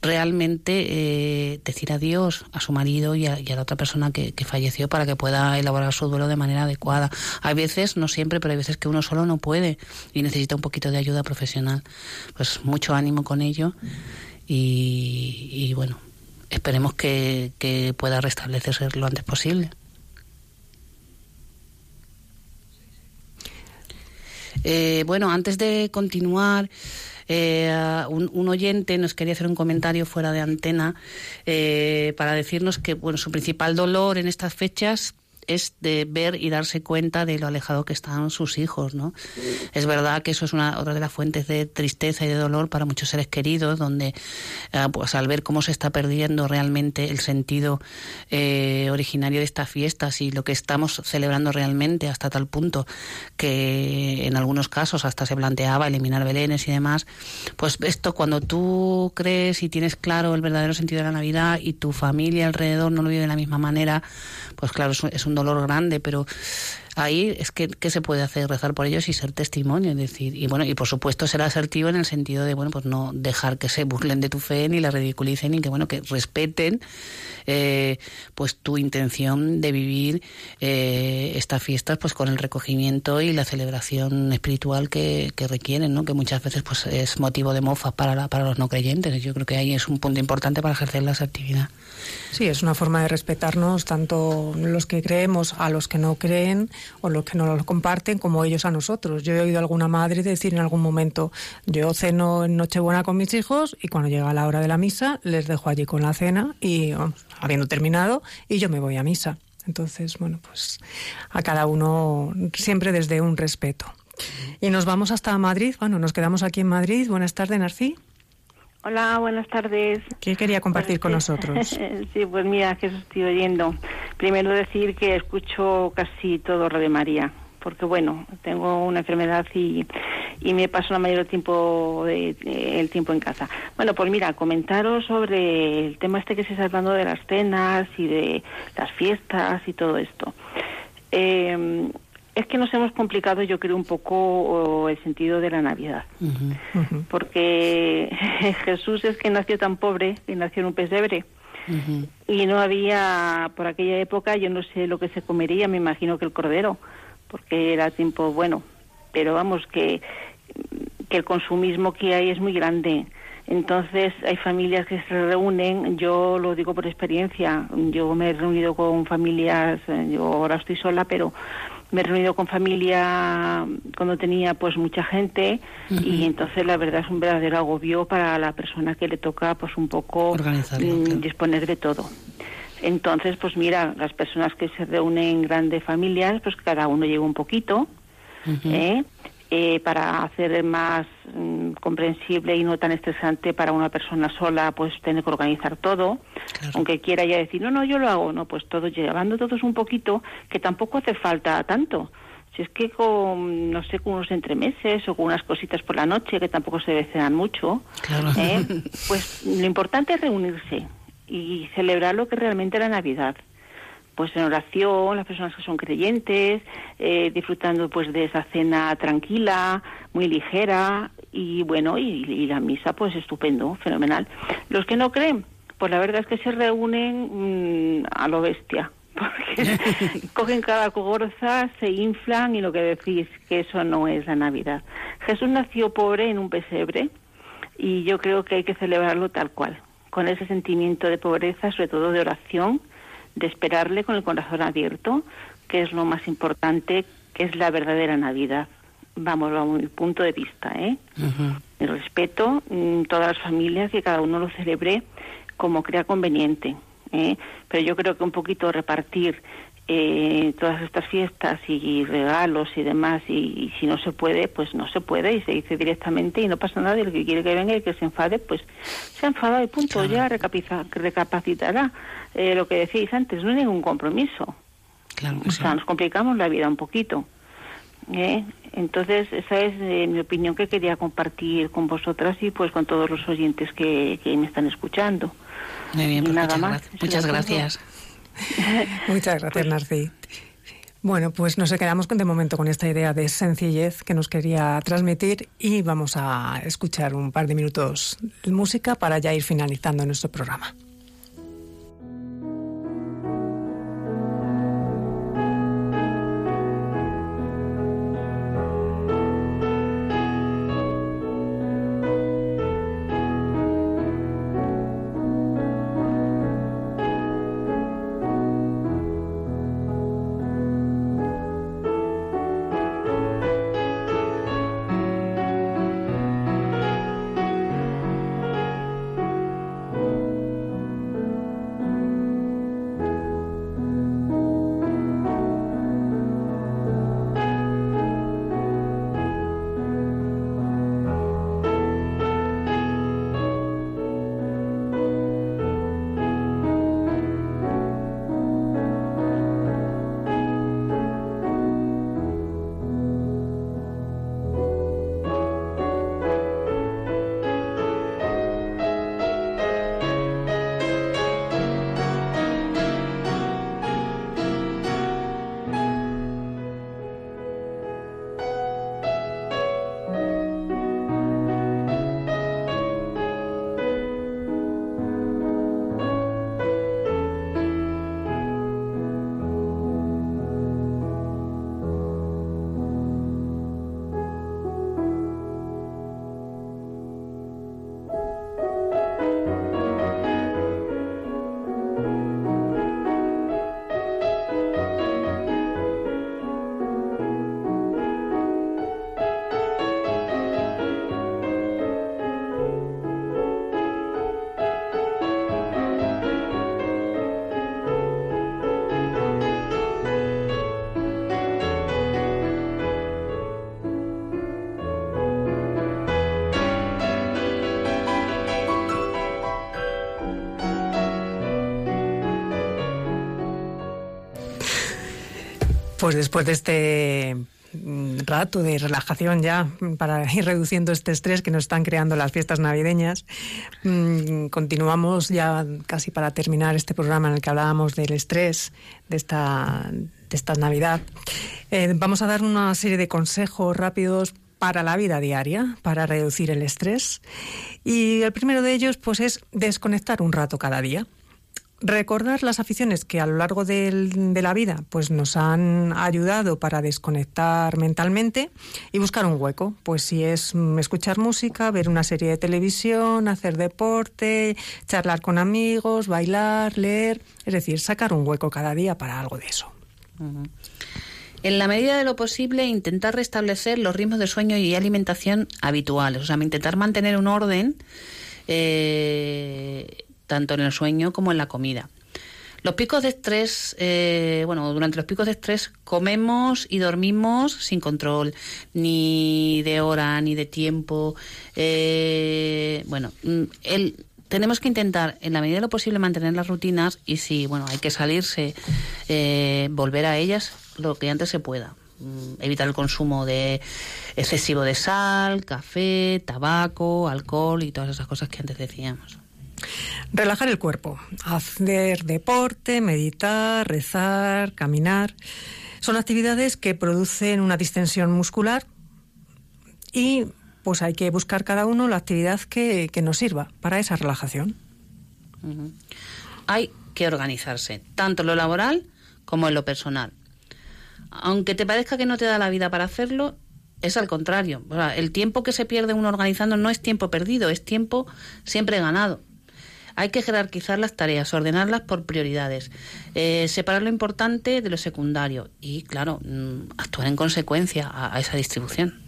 realmente eh, decir adiós a su marido y a, la otra persona que, que, falleció para que pueda elaborar su duelo de manera adecuada. Hay veces, no siempre, pero hay veces que uno solo no puede y necesita un poquito de ayuda profesional. Pues mucho ánimo con ello y, y bueno, esperemos que, que pueda restablecerse lo antes posible. Eh, bueno, antes de continuar, eh, un, un, oyente nos quería hacer un comentario fuera de antena eh, para decirnos que bueno, su principal dolor en estas fechas es de ver y darse cuenta de lo alejado que están sus hijos, ¿no? Es verdad que eso es una otra de las fuentes de tristeza y de dolor para muchos seres queridos, donde eh, pues al ver cómo se está perdiendo realmente el sentido eh, originario de estas fiestas y lo que estamos celebrando realmente hasta tal punto que en algunos casos hasta se planteaba eliminar belenes y demás, pues esto cuando tú crees y tienes claro el verdadero sentido de la Navidad y tu familia alrededor no lo vive de la misma manera, pues claro, es un dolor grande, pero ahí es que ¿qué se puede hacer rezar por ellos y ser testimonio es decir y bueno y por supuesto ser asertivo en el sentido de bueno pues no dejar que se burlen de tu fe ni la ridiculicen ni que bueno que respeten eh, pues tu intención de vivir eh, estas fiestas pues con el recogimiento y la celebración espiritual que, que requieren no que muchas veces pues es motivo de mofa para para los no creyentes. Yo creo que ahí es un punto importante para ejercer la asertividad. Sí es una forma de respetarnos tanto los que creemos a los que no creen o los que no lo comparten como ellos a nosotros. Yo he oído alguna madre decir en algún momento, yo ceno en Nochebuena con mis hijos y cuando llega la hora de la misa les dejo allí con la cena y habiendo terminado y yo me voy a misa. Entonces, bueno, pues a cada uno siempre desde un respeto. Y nos vamos hasta Madrid. Bueno, nos quedamos aquí en Madrid. Buenas tardes, Narcí. Hola, buenas tardes. ¿Qué quería compartir con nosotros? sí, pues mira, que estoy oyendo. Primero decir que escucho casi todo Radio María, porque bueno, tengo una enfermedad y, y me paso la mayor tiempo de, el tiempo en casa. Bueno, pues mira, comentaros sobre el tema este que se está hablando de las cenas y de las fiestas y todo esto. Eh, es que nos hemos complicado, yo creo, un poco el sentido de la Navidad. Porque Jesús es que nació tan pobre, que nació en un pesebre. Y no había, por aquella época, yo no sé lo que se comería, me imagino que el cordero, porque era tiempo bueno. Pero vamos, que, que el consumismo que hay es muy grande. Entonces hay familias que se reúnen, yo lo digo por experiencia, yo me he reunido con familias, yo ahora estoy sola, pero me he reunido con familia cuando tenía pues mucha gente y entonces la verdad es un verdadero agobio para la persona que le toca pues un poco mm, disponer de todo. Entonces, pues mira, las personas que se reúnen en grandes familias, pues cada uno lleva un poquito, ¿eh? Eh, para hacer más mm, comprensible y no tan estresante para una persona sola, pues tener que organizar todo, aunque quiera ya decir, no, no, yo lo hago, no, pues todo, llevando todos un poquito, que tampoco hace falta tanto. Si es que con, no sé, con unos entremeses o con unas cositas por la noche, que tampoco se desean mucho, ¿eh? pues lo importante es reunirse y celebrar lo que realmente la Navidad pues en oración, las personas que son creyentes, eh, disfrutando pues de esa cena tranquila, muy ligera y bueno, y, la misa pues estupendo, fenomenal. Los que no creen, pues la verdad es que se reúnen mm, a lo bestia, porque cogen cada cogorza, se inflan y lo que decís, que eso no es la Navidad. Jesús nació pobre en un pesebre y yo creo que hay que celebrarlo tal cual, con ese sentimiento de pobreza, sobre todo de oración, de esperarle con el corazón abierto, que es lo más importante, que es la verdadera Navidad. Vamos, a mi punto de vista, ¿eh? El respeto, mm, todas las familias, que cada uno lo celebre como crea conveniente. ¿eh? Pero yo creo que un poquito repartir eh, todas estas fiestas y, regalos y demás, y, si no se puede, pues no se puede y se dice directamente y no pasa nada. Y el que quiere que venga y que se enfade, pues se enfada y punto, ya recapacitará. Eh, lo que decíais antes, no hay ningún compromiso. o sea, nos complicamos la vida un poquito. ¿eh? Entonces, esa es eh, mi opinión que quería compartir con vosotras y pues con todos los oyentes que, me están escuchando. Muy bien, pues nada más. Muchas gracias. muchas gracias, Narci. Bueno, pues nos quedamos de momento con esta idea de sencillez que nos quería transmitir y vamos a escuchar un par de minutos de música para ya ir finalizando nuestro programa. Pues después de este mm, rato de relajación ya para ir reduciendo este estrés que nos están creando las fiestas navideñas. Mm, continuamos ya casi para terminar este programa en el que hablábamos del estrés de esta, de Navidad. Eh, vamos a dar una serie de consejos rápidos para la vida diaria, para reducir el estrés. Y el primero de ellos pues es desconectar un rato cada día recordar las aficiones que a lo largo de la vida pues nos han ayudado para desconectar mentalmente y buscar un hueco. Pues si es mm, escuchar música, ver una serie de televisión, hacer deporte, charlar con amigos, bailar, leer, es decir, sacar un hueco cada día para algo de eso. En la medida de lo posible, intentar restablecer los ritmos de sueño y alimentación habituales, o sea, intentar mantener un orden eh, tanto en el sueño como en la comida. Los picos de estrés, eh, bueno, durante los picos de estrés comemos y dormimos sin control, ni de hora, ni de tiempo. Eh, bueno, mm, el, tenemos que intentar, en la medida de lo posible, mantener las rutinas y si, bueno, hay que salirse, eh, volver a ellas lo que antes se pueda. Mm, evitar el consumo de excesivo de sal, café, tabaco, alcohol y todas esas cosas que antes decíamos. Relajar el cuerpo, hacer deporte, meditar, rezar, caminar. Son actividades que producen una distensión muscular y pues hay que buscar cada uno la actividad que, nos sirva para esa relajación. Hay que organizarse, tanto en lo laboral como en lo personal. Aunque te parezca que no te da la vida para hacerlo, es al contrario. el tiempo que se pierde uno organizando no es tiempo perdido, es tiempo siempre ganado. Hay que jerarquizar las tareas, ordenarlas por prioridades, eh, separar lo importante de lo secundario y, claro, mm, actuar en consecuencia a, esa distribución.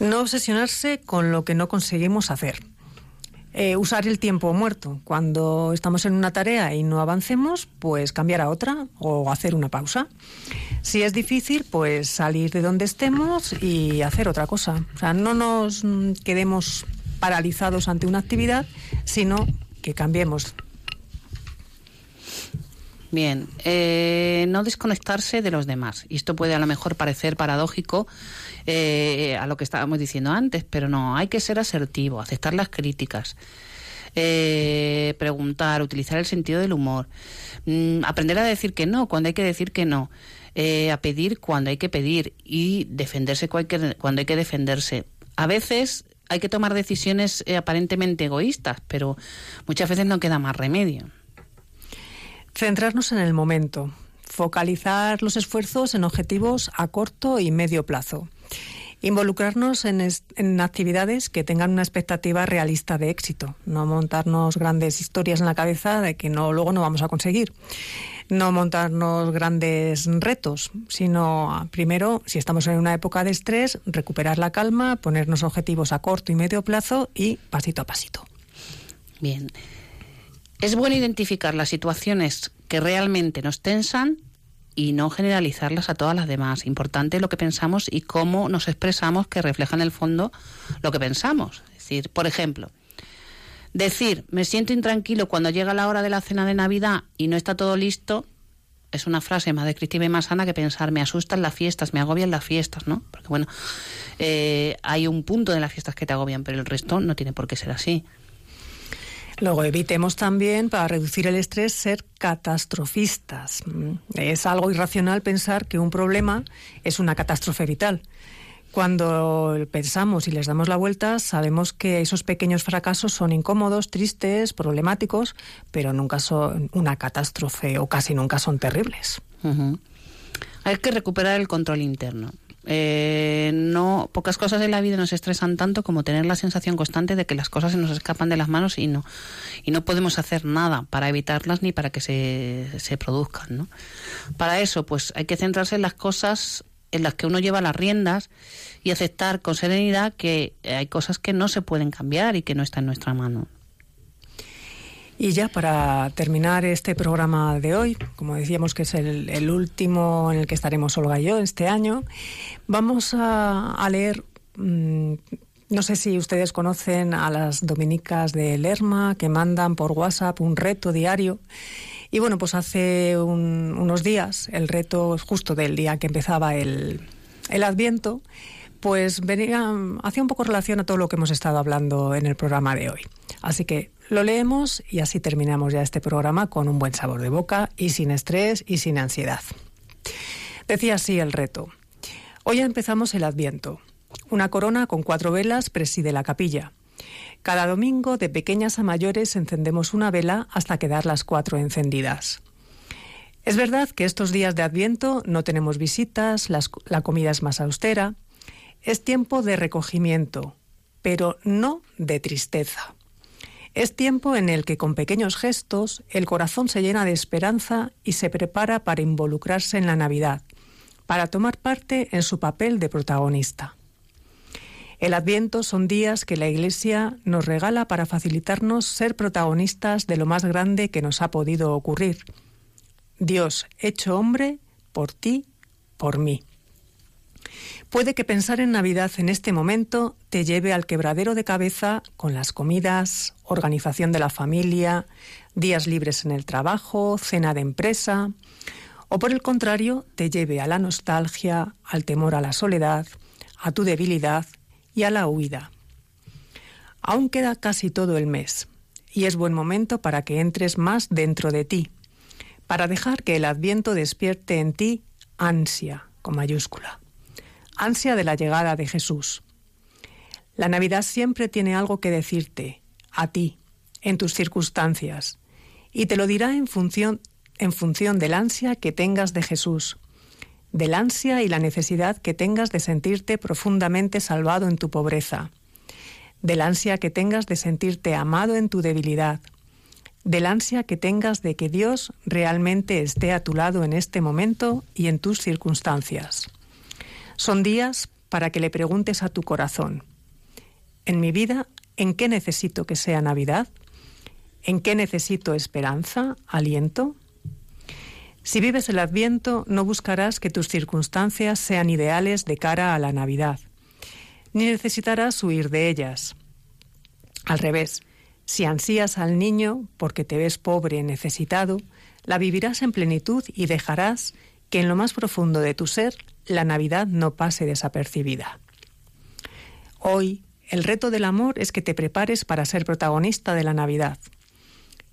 No obsesionarse con lo que no conseguimos hacer. Eh, usar el tiempo muerto. Cuando estamos en una tarea y no avancemos, pues cambiar a otra o hacer una pausa. Si es difícil, pues salir de donde estemos y hacer otra cosa. O sea, no nos mm, quedemos paralizados ante una actividad, sino que cambiemos. Bien, eh, no desconectarse de los demás. Y esto puede a lo mejor parecer paradójico eh, a lo que estábamos diciendo antes, pero no, hay que ser asertivo, aceptar las críticas. Eh, preguntar, utilizar el sentido del humor, mm, aprender a decir que no cuando hay que decir que no, a pedir cuando hay que pedir y defenderse cuando hay que defenderse. A veces hay que tomar decisiones eh, aparentemente egoístas, pero muchas veces no queda más remedio. Centrarnos en el momento, focalizar los esfuerzos en objetivos a corto y medio plazo. Involucrarnos en, en, actividades que tengan una expectativa realista de éxito, no montarnos grandes historias en la cabeza de que no luego no vamos a conseguir no montarnos grandes retos, sino primero, si estamos en una época de estrés, recuperar la calma, ponernos objetivos a corto y medio plazo y pasito a pasito. Bien. Es bueno identificar las situaciones que realmente nos tensan y no generalizarlas a todas las demás. Importante lo que pensamos y cómo nos expresamos que refleja en el fondo lo que pensamos. Es decir, por ejemplo, Decir, me siento intranquilo cuando llega la hora de la cena de Navidad y no está todo listo, es una frase más descriptiva y más sana que pensar, me asustan las fiestas, me agobian las fiestas, ¿no? Porque bueno, eh, hay un punto de las fiestas que te agobian, pero el resto no tiene por qué ser así. Luego evitemos también, para reducir el estrés, ser catastrofistas. Mm, es algo irracional pensar que un problema es una catástrofe vital. Cuando pensamos y les damos la vuelta, sabemos que esos pequeños fracasos son incómodos, tristes, problemáticos, pero nunca son una catástrofe o casi nunca son terribles. Hay que recuperar el control interno. Eh, no pocas cosas en la vida nos estresan tanto como tener la sensación constante de que las cosas se nos escapan de las manos y no y no podemos hacer nada para evitarlas ni para que se, se produzcan para eso pues hay que centrarse en las cosas en las que uno lleva las riendas y aceptar con serenidad que hay cosas que no se pueden cambiar y que no están en nuestra mano. Y ya para terminar este programa de hoy, como decíamos que es el, último en el que estaremos Olga y yo este año, vamos a, leer, mm, no sé si ustedes conocen a las dominicas de Lerma que mandan por WhatsApp un reto diario y bueno, pues hace unos días, el reto justo del día que empezaba el, El Adviento, pues venía, hacía un poco relación a todo lo que hemos estado hablando en el programa de hoy. Así que lo leemos y así terminamos ya este programa con un buen sabor de boca y sin estrés y sin ansiedad. Decía así el reto. Hoy empezamos el Adviento. Una corona con cuatro velas preside la capilla. Cada domingo, de pequeñas a mayores, encendemos una vela hasta quedar las cuatro encendidas. Es verdad que estos días de Adviento no tenemos visitas, la comida es más austera. Es tiempo de recogimiento, pero no de tristeza. Es tiempo en el que con pequeños gestos el corazón se llena de esperanza y se prepara para involucrarse en la Navidad, para tomar parte en su papel de protagonista. El Adviento son días que la Iglesia nos regala para facilitarnos ser protagonistas de lo más grande que nos ha podido ocurrir. Dios hecho hombre por ti, por mí. Puede que pensar en Navidad en este momento te lleve al quebradero de cabeza con las comidas, organización de la familia, días libres en el trabajo, cena de empresa, o por el contrario te lleve a la nostalgia, al temor a la soledad, a tu debilidad y a la huida. Aún queda casi todo el mes y es buen momento para que entres más dentro de ti, para dejar que el adviento despierte en ti ansia con mayúscula ansia de la llegada de Jesús. La Navidad siempre tiene algo que decirte, a ti, en tus circunstancias, y te lo dirá en función, en función del ansia que tengas de Jesús, del ansia y la necesidad que tengas de sentirte profundamente salvado en tu pobreza, del ansia que tengas de sentirte amado en tu debilidad, del ansia que tengas de que Dios realmente esté a tu lado en este momento y en tus circunstancias. Son días para que le preguntes a tu corazón, en mi vida, ¿en qué necesito que sea Navidad? ¿En qué necesito esperanza, aliento? Si vives el Adviento, no buscarás que tus circunstancias sean ideales de cara a la Navidad, ni necesitarás huir de ellas. Al revés, si ansías al niño porque te ves pobre necesitado, la vivirás en plenitud y dejarás que en lo más profundo de tu ser la Navidad no pase desapercibida. Hoy, el reto del amor es que te prepares para ser protagonista de la Navidad,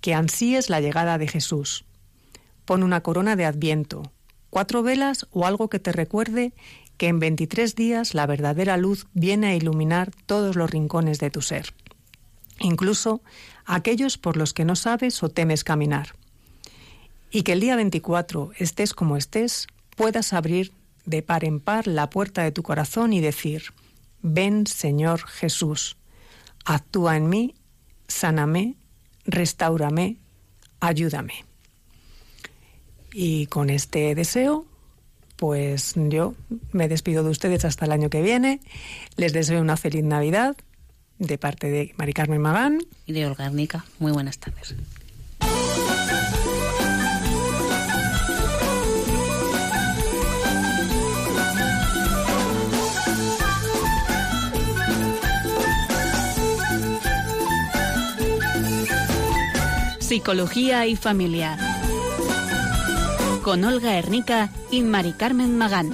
que ansíes la llegada de Jesús. Pon una corona de adviento, cuatro velas o algo que te recuerde que en 23 días la verdadera luz viene a iluminar todos los rincones de tu ser, incluso aquellos por los que no sabes o temes caminar. Y que el día 24, estés como estés, puedas abrir de par en par la puerta de tu corazón y decir, ven Señor Jesús, actúa en mí, sáname, restaurame, ayúdame. Y con este deseo, pues yo me despido de ustedes hasta el año que viene. Les deseo una feliz Navidad de parte de Mari Carmen Magán. Y de Olga Muy buenas tardes. Psicología y Familia. Con Olga Hernica y Mari Carmen Magán.